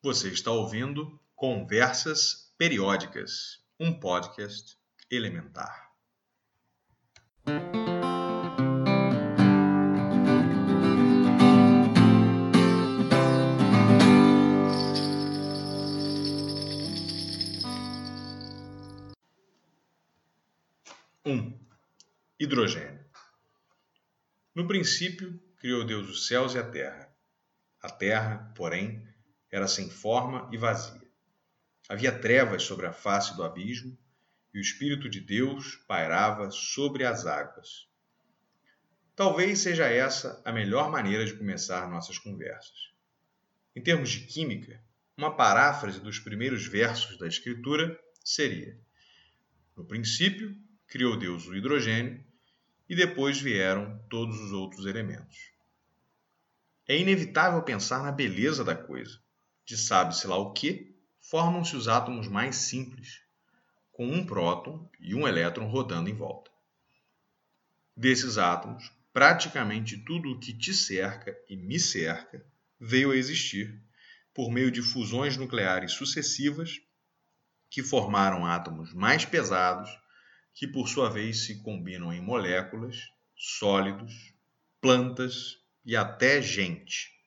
Você está ouvindo Conversas Periódicas, um podcast elementar. Um, hidrogênio. No princípio, criou Deus os céus e a terra. A terra, porém, era sem forma e vazia. Havia trevas sobre a face do abismo, e o Espírito de Deus pairava sobre as águas. Talvez seja essa a melhor maneira de começar nossas conversas. Em termos de química, uma paráfrase dos primeiros versos da Escritura seria: No princípio, criou Deus o hidrogênio, e depois vieram todos os outros elementos. É inevitável pensar na beleza da coisa de sabe-se lá o que, formam-se os átomos mais simples, com um próton e um elétron rodando em volta. Desses átomos, praticamente tudo o que te cerca e me cerca veio a existir por meio de fusões nucleares sucessivas que formaram átomos mais pesados que, por sua vez, se combinam em moléculas, sólidos, plantas e até gente.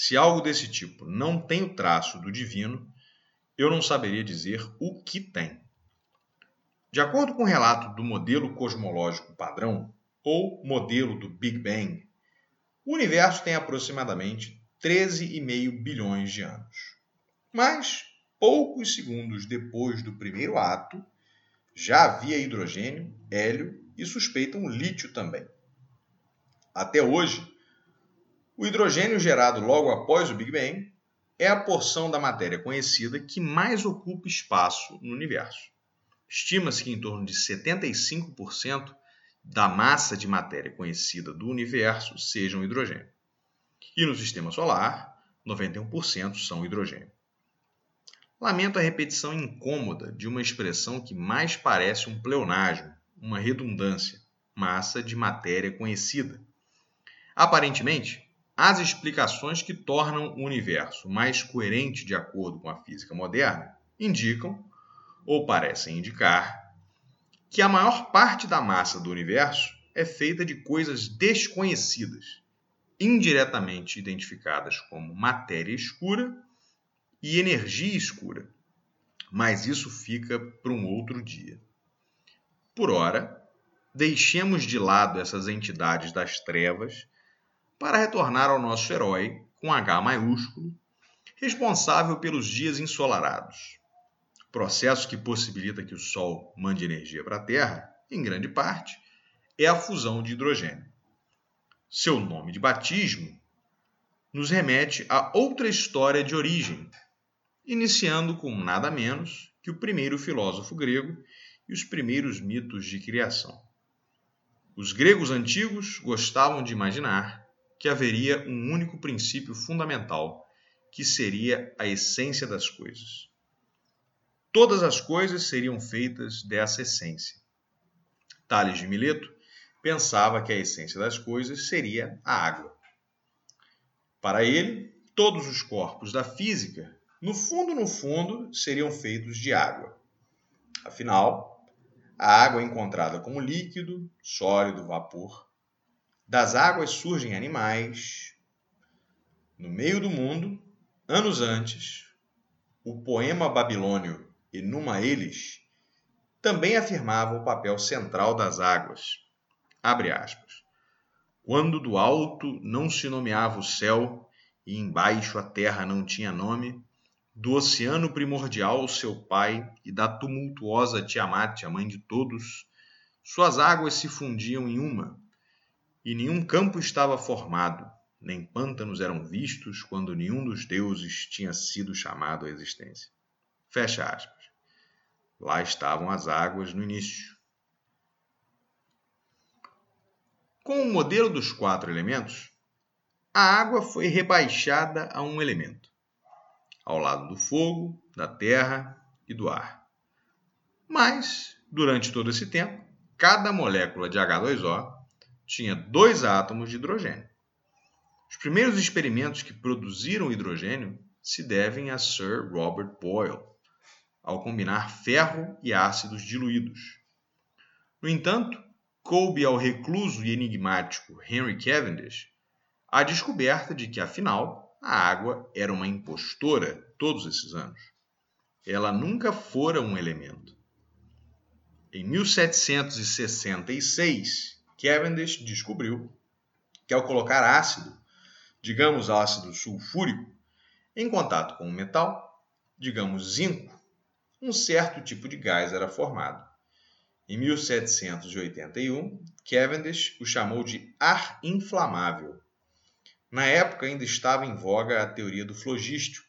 Se algo desse tipo não tem o traço do divino, eu não saberia dizer o que tem. De acordo com o relato do modelo cosmológico padrão, ou modelo do Big Bang, o universo tem aproximadamente 13,5 bilhões de anos. Mas, poucos segundos depois do primeiro ato, já havia hidrogênio, hélio e suspeitam lítio também. Até hoje, o hidrogênio gerado logo após o Big Bang é a porção da matéria conhecida que mais ocupa espaço no universo. Estima-se que em torno de 75% da massa de matéria conhecida do universo seja hidrogênio. E no sistema solar, 91% são hidrogênio. Lamento a repetição incômoda de uma expressão que mais parece um pleonasmo, uma redundância, massa de matéria conhecida. Aparentemente, as explicações que tornam o universo mais coerente de acordo com a física moderna indicam, ou parecem indicar, que a maior parte da massa do universo é feita de coisas desconhecidas, indiretamente identificadas como matéria escura e energia escura. Mas isso fica para um outro dia. Por ora, deixemos de lado essas entidades das trevas para retornar ao nosso herói, com H maiúsculo, responsável pelos dias ensolarados. Processo que possibilita que o Sol mande energia para a Terra, em grande parte, é a fusão de hidrogênio. Seu nome de batismo nos remete a outra história de origem, iniciando com nada menos que o primeiro filósofo grego e os primeiros mitos de criação. Os gregos antigos gostavam de imaginar que haveria um único princípio fundamental, que seria a essência das coisas. Todas as coisas seriam feitas dessa essência. Tales de Mileto pensava que a essência das coisas seria a água. Para ele, todos os corpos da física, no fundo, no fundo, seriam feitos de água. Afinal, a água encontrada como líquido, sólido, vapor, das águas surgem animais. No meio do mundo, anos antes, o poema babilônio Enuma Elis também afirmava o papel central das águas. Abre aspas. Quando do alto não se nomeava o céu e embaixo a terra não tinha nome, do oceano primordial seu pai e da tumultuosa Tiamat, a mãe de todos, suas águas se fundiam em uma, e nenhum campo estava formado, nem pântanos eram vistos quando nenhum dos deuses tinha sido chamado à existência. Fecha aspas. Lá estavam as águas no início. Com o modelo dos quatro elementos, a água foi rebaixada a um elemento, ao lado do fogo, da terra e do ar. Mas, durante todo esse tempo, cada molécula de H2O tinha dois átomos de hidrogênio. Os primeiros experimentos que produziram hidrogênio se devem a Sir Robert Boyle, ao combinar ferro e ácidos diluídos. No entanto, coube ao recluso e enigmático Henry Cavendish a descoberta de que, afinal, a água era uma impostora todos esses anos. Ela nunca fora um elemento. Em 1766, Cavendish descobriu que ao colocar ácido, digamos ácido sulfúrico, em contato com um metal, digamos zinco, um certo tipo de gás era formado. Em 1781, Cavendish o chamou de ar inflamável. Na época ainda estava em voga a teoria do flogístico,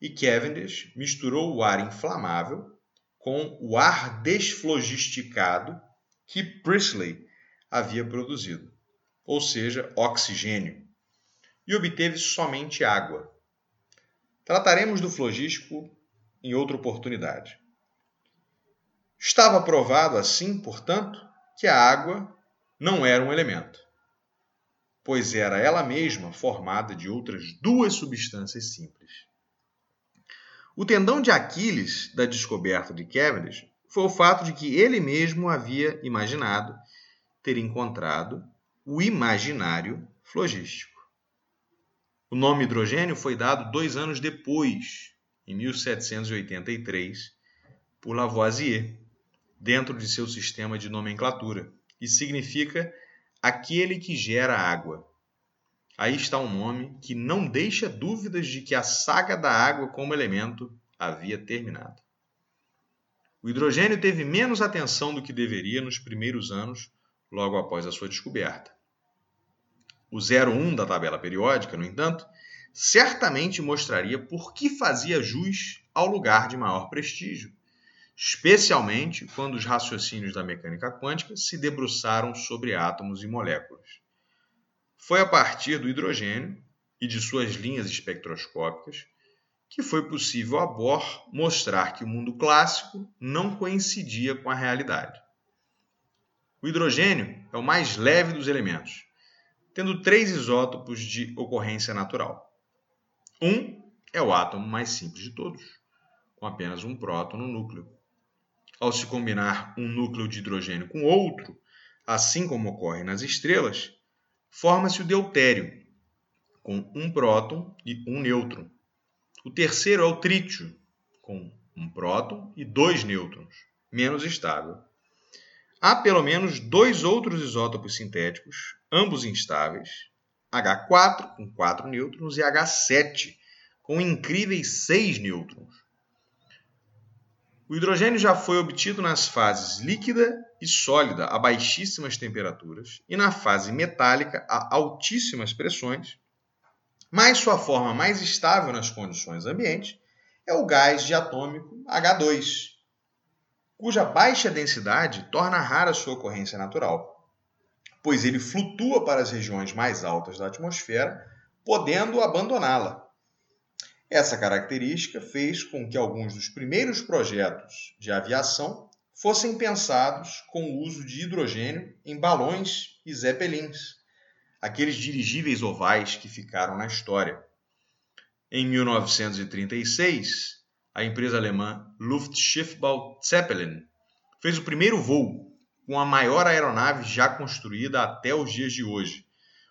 e Cavendish misturou o ar inflamável com o ar desflogisticado que Priestley havia produzido, ou seja, oxigênio, e obteve somente água. Trataremos do flogístico em outra oportunidade. Estava provado assim, portanto, que a água não era um elemento, pois era ela mesma formada de outras duas substâncias simples. O tendão de Aquiles da descoberta de Cavendish foi o fato de que ele mesmo havia imaginado ter encontrado o imaginário flogístico. O nome hidrogênio foi dado dois anos depois, em 1783, por Lavoisier, dentro de seu sistema de nomenclatura e significa aquele que gera água. Aí está um nome que não deixa dúvidas de que a saga da água como elemento havia terminado. O hidrogênio teve menos atenção do que deveria nos primeiros anos, logo após a sua descoberta. O 01 da tabela periódica, no entanto, certamente mostraria por que fazia jus ao lugar de maior prestígio especialmente quando os raciocínios da mecânica quântica se debruçaram sobre átomos e moléculas. Foi a partir do hidrogênio e de suas linhas espectroscópicas que foi possível a Bohr mostrar que o mundo clássico não coincidia com a realidade. O hidrogênio é o mais leve dos elementos, tendo três isótopos de ocorrência natural. Um é o átomo mais simples de todos, com apenas um próton no núcleo ao se combinar um núcleo de hidrogênio com outro, assim como ocorre nas estrelas, forma-se o deutério, com um próton e um nêutron. O terceiro é o trítio, com um próton e dois nêutrons, menos estável. Há pelo menos dois outros isótopos sintéticos, ambos instáveis, H4 com 4 nêutrons e H7 com incríveis 6 nêutrons. O hidrogênio já foi obtido nas fases líquida e sólida a baixíssimas temperaturas e na fase metálica a altíssimas pressões, mas sua forma mais estável nas condições ambientes é o gás diatômico H2, cuja baixa densidade torna rara sua ocorrência natural, pois ele flutua para as regiões mais altas da atmosfera, podendo abandoná-la, essa característica fez com que alguns dos primeiros projetos de aviação fossem pensados com o uso de hidrogênio em balões e zeppelins, aqueles dirigíveis ovais que ficaram na história. Em 1936, a empresa alemã Luftschiffbau Zeppelin fez o primeiro voo com a maior aeronave já construída até os dias de hoje,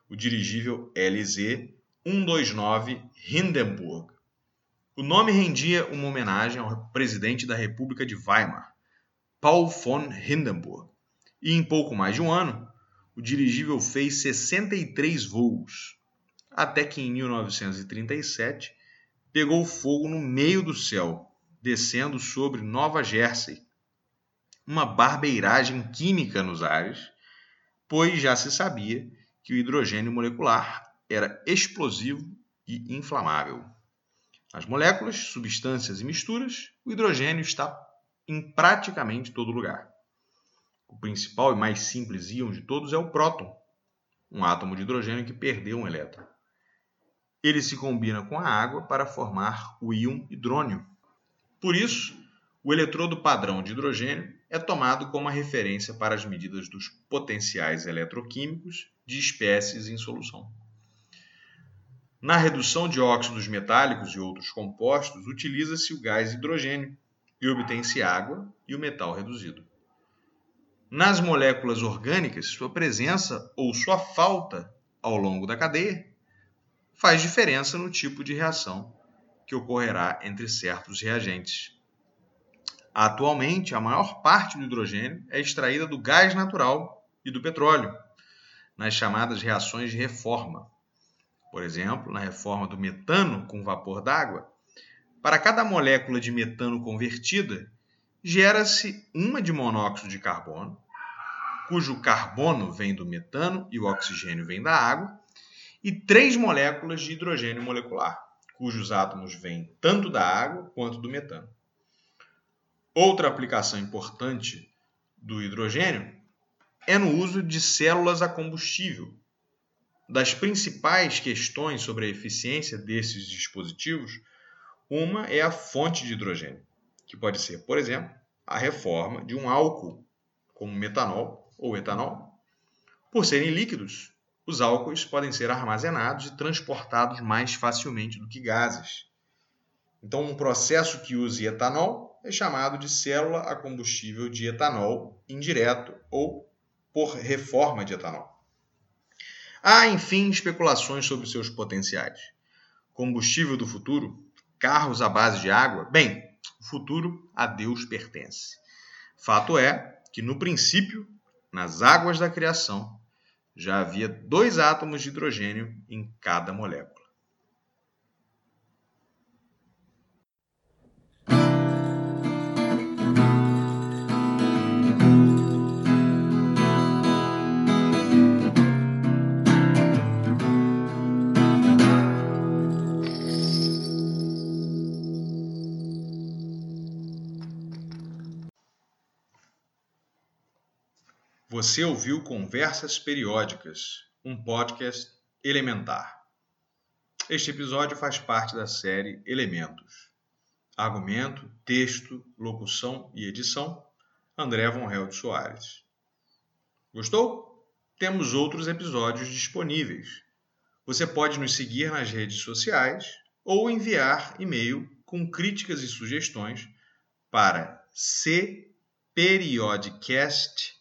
o dirigível LZ 129 Hindenburg. O nome rendia uma homenagem ao presidente da República de Weimar, Paul von Hindenburg, e em pouco mais de um ano, o dirigível fez 63 voos, até que em 1937 pegou fogo no meio do céu, descendo sobre Nova Jersey. Uma barbeiragem química nos ares, pois já se sabia que o hidrogênio molecular era explosivo e inflamável. As moléculas, substâncias e misturas, o hidrogênio está em praticamente todo lugar. O principal e mais simples íon de todos é o próton, um átomo de hidrogênio que perdeu um elétron. Ele se combina com a água para formar o íon hidrônio. Por isso, o eletrodo padrão de hidrogênio é tomado como a referência para as medidas dos potenciais eletroquímicos de espécies em solução. Na redução de óxidos metálicos e outros compostos, utiliza-se o gás hidrogênio e obtém-se água e o metal reduzido. Nas moléculas orgânicas, sua presença ou sua falta ao longo da cadeia faz diferença no tipo de reação que ocorrerá entre certos reagentes. Atualmente, a maior parte do hidrogênio é extraída do gás natural e do petróleo, nas chamadas reações de reforma, por exemplo, na reforma do metano com vapor d'água, para cada molécula de metano convertida, gera-se uma de monóxido de carbono, cujo carbono vem do metano e o oxigênio vem da água, e três moléculas de hidrogênio molecular, cujos átomos vêm tanto da água quanto do metano. Outra aplicação importante do hidrogênio é no uso de células a combustível, das principais questões sobre a eficiência desses dispositivos, uma é a fonte de hidrogênio, que pode ser, por exemplo, a reforma de um álcool, como metanol ou etanol. Por serem líquidos, os álcoois podem ser armazenados e transportados mais facilmente do que gases. Então, um processo que use etanol é chamado de célula a combustível de etanol indireto ou por reforma de etanol. Há, enfim, especulações sobre seus potenciais. Combustível do futuro? Carros à base de água? Bem, o futuro a Deus pertence. Fato é que, no princípio, nas águas da criação, já havia dois átomos de hidrogênio em cada molécula. Você ouviu Conversas Periódicas, um podcast elementar. Este episódio faz parte da série Elementos. Argumento, texto, locução e edição, André Von Held Soares. Gostou? Temos outros episódios disponíveis. Você pode nos seguir nas redes sociais ou enviar e-mail com críticas e sugestões para cperiodcast.com